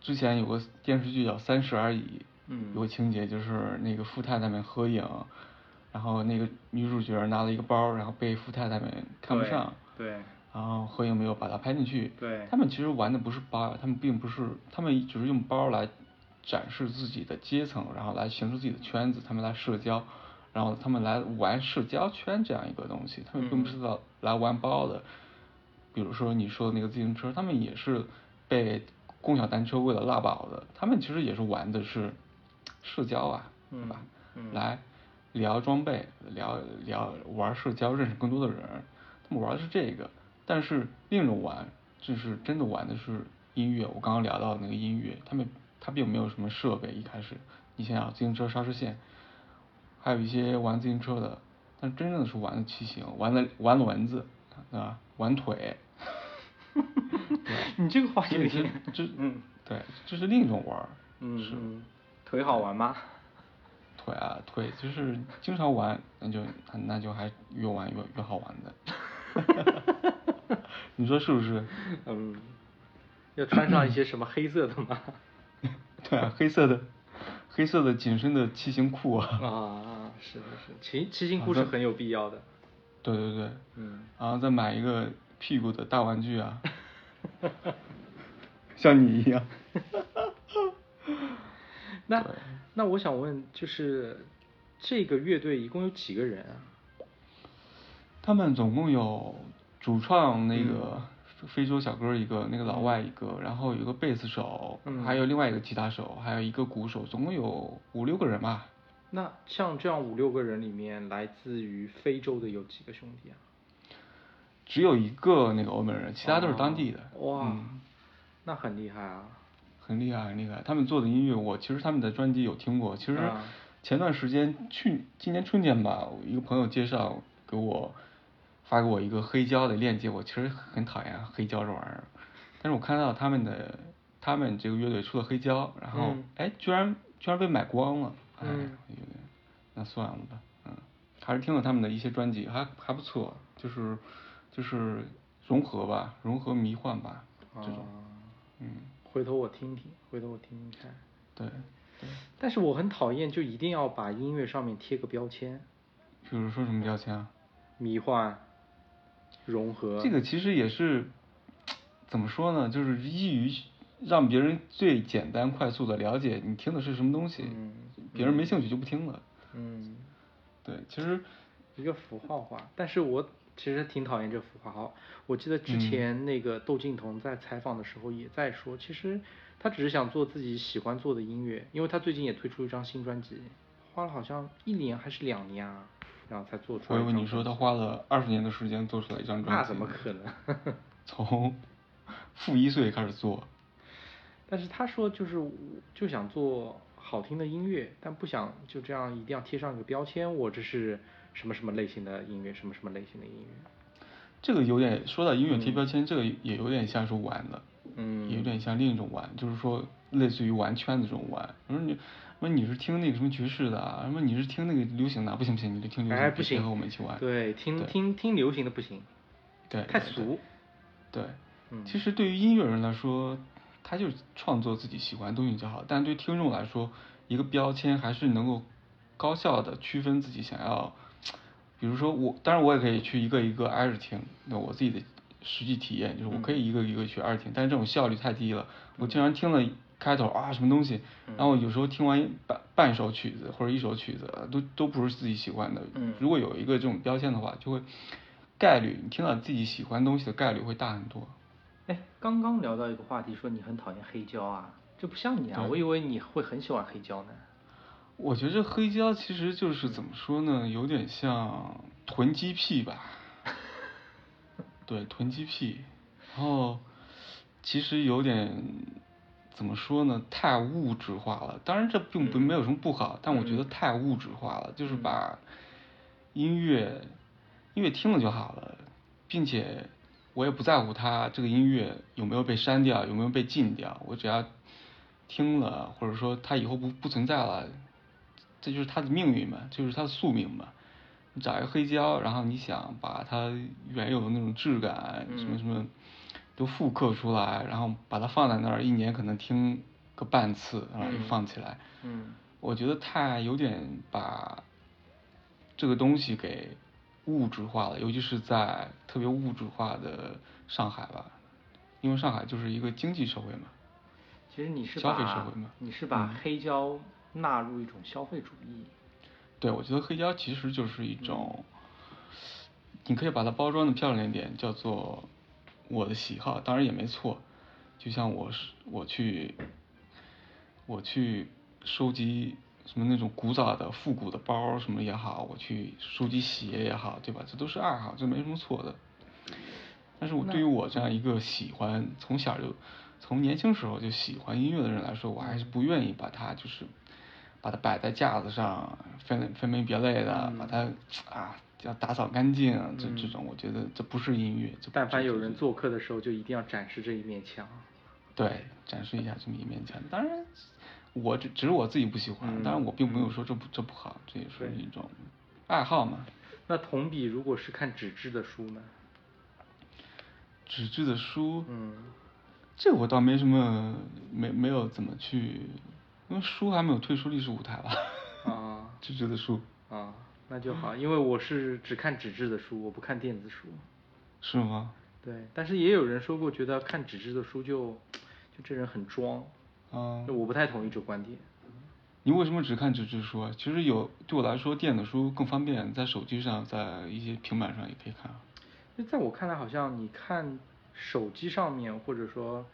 之前有个电视剧叫《三十而已》，嗯，有个情节就是那个富太太们合影。然后那个女主角拿了一个包，然后被富太太们看不上，对，然后合影没有把她拍进去，对，他们其实玩的不是包，他们并不是，他们只是用包来展示自己的阶层，然后来形成自己的圈子，他们来社交，然后他们来玩社交圈这样一个东西，他们并不是来来玩包的。比如说你说的那个自行车，他们也是被共享单车为了拉宝的，他们其实也是玩的是社交啊，对吧？来。聊装备，聊聊玩社交，认识更多的人，他们玩的是这个。但是另一种玩，就是真的玩的是音乐。我刚刚聊到的那个音乐，他们他并没有什么设备，一开始，你想想自行车刹车线，还有一些玩自行车的，但真正的是玩的骑行，玩的玩轮子，对吧？玩腿。*laughs* 你这个话有点，这嗯，对，这是另一种玩。嗯，腿好玩吗？腿啊腿，就是经常玩，那就那就还越玩越越好玩的，*laughs* 你说是不是？嗯，要穿上一些什么黑色的吗？*laughs* 对啊，黑色的，黑色的紧身的骑行裤啊。啊，是是是，骑骑行裤是很有必要的。对对对。嗯。然后再买一个屁股的大玩具啊。*laughs* 像你一样。那那我想问，就是这个乐队一共有几个人啊？他们总共有主创那个嗯非洲小哥一个，那个老外一个，然后有个贝斯手，嗯还有另外一个吉他手，还有一个鼓手，总共有五六个人吧。那像这样五六个人里面，来自于非洲的有几个兄弟啊？只有一个那个欧美人，其他都是当地的。哦哇，嗯那很厉害啊！很厉害，很厉害。他们做的音乐，我其实他们的专辑有听过。其实啊。前段时间去今年春天吧，我一个朋友介绍给我发给我一个黑胶的链接，我其实很讨厌黑胶这玩意儿，但是我看到他们的他们这个乐队出了黑胶，然后嗯。哎、居然居然被买光了，哎，嗯。有点那算了吧，嗯，还是听了他们的一些专辑，还还不错，就是就是融合吧，融合迷幻吧，这种，啊。嗯，回头我听听，回头我听听看。对。对但是我很讨厌，就一定要把音乐上面贴个标签，比如说什么标签啊？迷幻、融合。这个其实也是怎么说呢？就是易于让别人最简单快速的了解你听的是什么东西，嗯别人没兴趣就不听了。嗯，对，其实一个符号化，但是我其实挺讨厌这幅画哦。我记得之嗯前那个窦靖童在采访的时候也在说，其实他只是想做自己喜欢做的音乐，因为他最近也推出一张新专辑，花了好像一年还是两年啊，然后才做出来。我以为你说他花了二十年的时间做出来一张专辑，那怎么可能？*laughs* 从负一岁开始做，但是他说就是就想做好听的音乐，但不想就这样一定要贴上一个标签，我这是什么什么类型的音乐，什么什么类型的音乐。这个有点说到音乐贴标签，这个也有点像是玩的，嗯也有点像另一种玩，就是说类似于玩圈子这种玩。我说你，我说你是听那个什么爵士的啊，什么你是听那个流行的啊，不行不行，你就听流行哎，不行，别和我们一起玩。对，听对听听流行的不行，对，太俗。对，嗯其实对于音乐人来说，他就是创作自己喜欢的东西就好。但对听众来说，一个标签还是能够高效的区分自己想要。比如说我，当然我也可以去一个一个挨着听，那我自己的实际体验就是我可以一个一个去挨着听，但是这种效率太低了。我经常听了开头啊什么东西，然后有时候听完半半首曲子或者一首曲子，都都不是自己喜欢的。嗯如果有一个这种标签的话，就会概率你听到自己喜欢东西的概率会大很多。哎，刚刚聊到一个话题，说你很讨厌黑胶啊，这不像你啊，我以为你会很喜欢黑胶呢。我觉得黑胶其实就是怎么说呢，有点像囤积癖吧。*laughs* 对，囤积癖，然后其实有点怎么说呢，太物质化了。当然这并不没有什么不好，但我觉得太物质化了，就是把音乐音乐听了就好了，并且我也不在乎它这个音乐有没有被删掉，有没有被禁掉，我只要听了，或者说它以后不不存在了，这就是它的命运嘛，就是它的宿命嘛。你找一个黑胶，然后你想把它原有的那种质感，什么什么，都复刻出来，然后把它放在那儿，一年可能听个半次，然后就放起来。嗯我觉得太有点把这个东西给物质化了，尤其是在特别物质化的上海吧，因为上海就是一个经济社会嘛。其实你是消费把社会嘛你是把嗯黑胶纳入一种消费主义。对，我觉得黑胶其实就是一种，你可以把它包装的漂亮一点，叫做我的喜好，当然也没错。就像我是我去我去收集什么那种古早的复古的包什么也好，我去收集鞋也好，对吧？这都是爱好，这没什么错的。但是我对于我这样一个喜欢从小就从年轻时候就喜欢音乐的人来说，我还是不愿意把它就是把它摆在架子上，分分门别类的，把它啊要打扫干净，这这种我觉得这不是音乐。这但凡有人做客的时候，就一定要展示这一面墙。对，展示一下这么一面墙。当然，我只只是我自己不喜欢，嗯当然我并没有说这不这不好，这也是一种爱好嘛。那同比，如果是看纸质的书呢？纸质的书，嗯，这我倒没什么没没有怎么去，因为书还没有退出历史舞台吧。啊纸质的书啊，那就好，因为我是只看纸质的书，我不看电子书。是吗？对，但是也有人说过，觉得看纸质的书就就这人很装。啊就，我不太同意这观点。你为什么只看纸质书啊？其实有对我来说，电子书更方便，在手机上，在一些平板上也可以看啊。就在我看来，好像你看手机上面或者说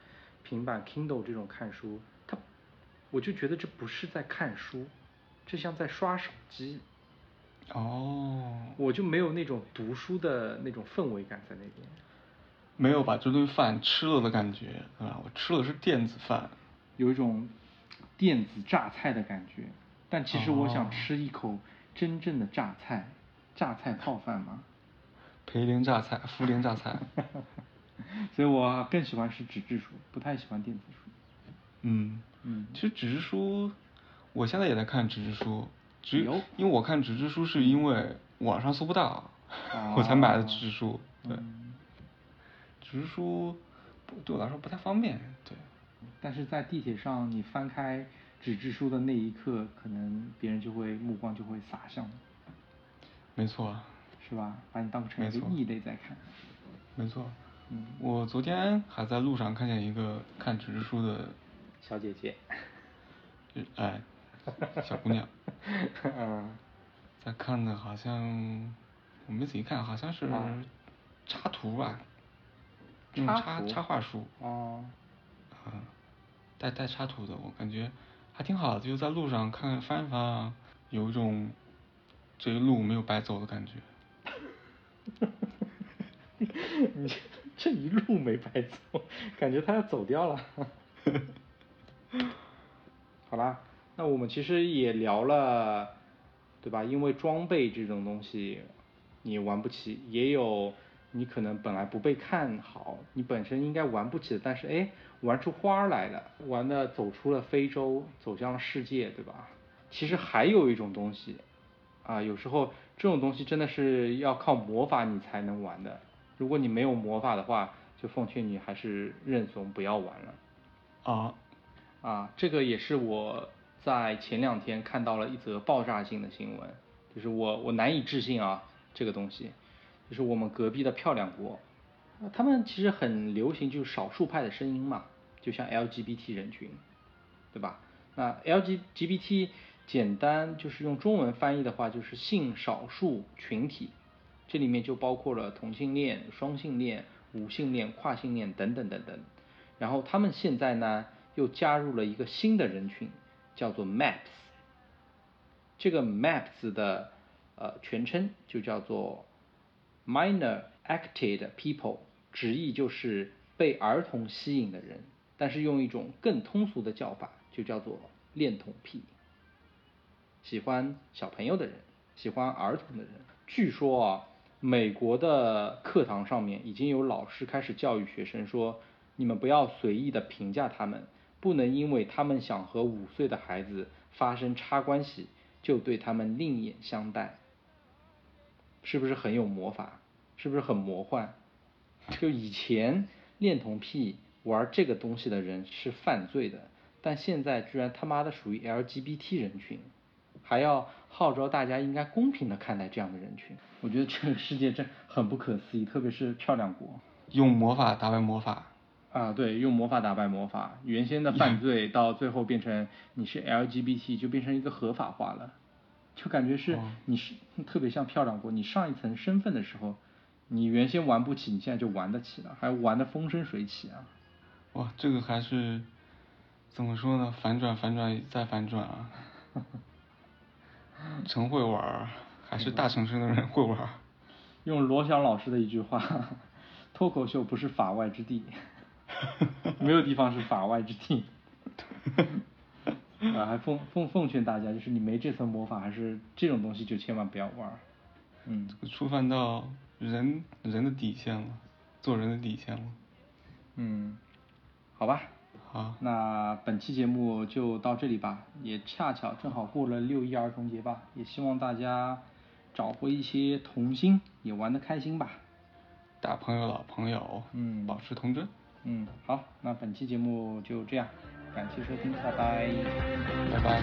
平板 Kindle 这种看书，它我就觉得这不是在看书，这像在刷手机。哦，我就没有那种读书的那种氛围感在那边。没有把这顿饭吃了的感觉，对吧？我吃的是电子饭。有一种电子榨菜的感觉，但其实我想哦吃一口真正的榨菜，榨菜泡饭嘛。涪陵榨菜，涪陵榨菜。*laughs* 所以我更喜欢吃纸质书，不太喜欢电子书。嗯嗯其实纸质书，我现在也在看纸质书，只因为我看纸质书是因为网上搜不到，*laughs* 我才买的纸质书。对，嗯纸质书对我来说不太方便。对，但是在地铁上，你翻开纸质书的那一刻，可能别人就会目光就会洒向你，没错，是吧？把你当成一个异类在看。没错。嗯我昨天还在路上看见一个看纸质书的，小姐姐。呃哎，小姑娘，*laughs* 嗯在看的好像我没仔细看，好像是啊插图吧，那种插插插画书。哦，啊，带带插图的，我感觉还挺好的，就在路上看看翻一翻啊，有一种这一路没有白走的感觉。*laughs* 你这这一路没白走，感觉他要走掉了。*laughs* 好啦，那我们其实也聊了，对吧？因为装备这种东西你玩不起，也有你可能本来不被看好，你本身应该玩不起的，但是哎，玩出花儿来了，玩的走出了非洲，走向了世界，对吧？其实还有一种东西，啊，有时候这种东西真的是要靠魔法你才能玩的。如果你没有魔法的话，就奉劝你还是认怂，不要玩了。啊，啊，这个也是我在前两天看到了一则爆炸性的新闻，就是我我难以置信啊，这个东西，就是我们隔壁的漂亮国，他们其实很流行就是少数派的声音嘛，就像 LGBT 人群，对吧？那 LGBT 简单就是用中文翻译的话，就是性少数群体，这里面就包括了同性恋、双性恋、无性恋、跨性恋等等等等。然后他们现在呢又加入了一个新的人群，叫做 MAPS。这个 MAPS 的呃全称就叫做 Minor Acted People，直译就是被儿童吸引的人，但是用一种更通俗的叫法，就叫做恋童癖。喜欢小朋友的人，喜欢儿童的人。据说啊，美国的课堂上面已经有老师开始教育学生说，你们不要随意的评价他们，不能因为他们想和五岁的孩子发生插关系，就对他们另眼相待。是不是很有魔法？是不是很魔幻？就以前恋童癖玩这个东西的人是犯罪的，但现在居然他妈的属于 LGBT 人群，还要号召大家应该公平的看待这样的人群。我觉得这个世界真很不可思议，特别是漂亮国。用魔法打败魔法。啊，对，用魔法打败魔法，原先的犯罪到最后变成你是 LGBT 就变成一个合法化了，就感觉是哦你是特别像漂亮国，你上一层身份的时候，你原先玩不起，你现在就玩得起了，还玩得风生水起啊。哇，这个还是怎么说呢？反转，反转再反转啊！*laughs* 真会玩儿，还是大城市的人会玩儿。用罗翔老师的一句话，*laughs* 脱口秀不是法外之地，*laughs* 没有地方是法外之地。*laughs* 啊，还奉奉奉劝大家，就是你没这层魔法，还是这种东西就千万不要玩儿。嗯，触犯到人人的底线了，做人的底线了。嗯，好吧，好，那本期节目就到这里吧，也恰巧正好过了六一儿童节吧，也希望大家找回一些童心，也玩的开心吧。大朋友老朋友，嗯保持童真。嗯，好，那本期节目就这样，感谢收听，拜拜。拜拜。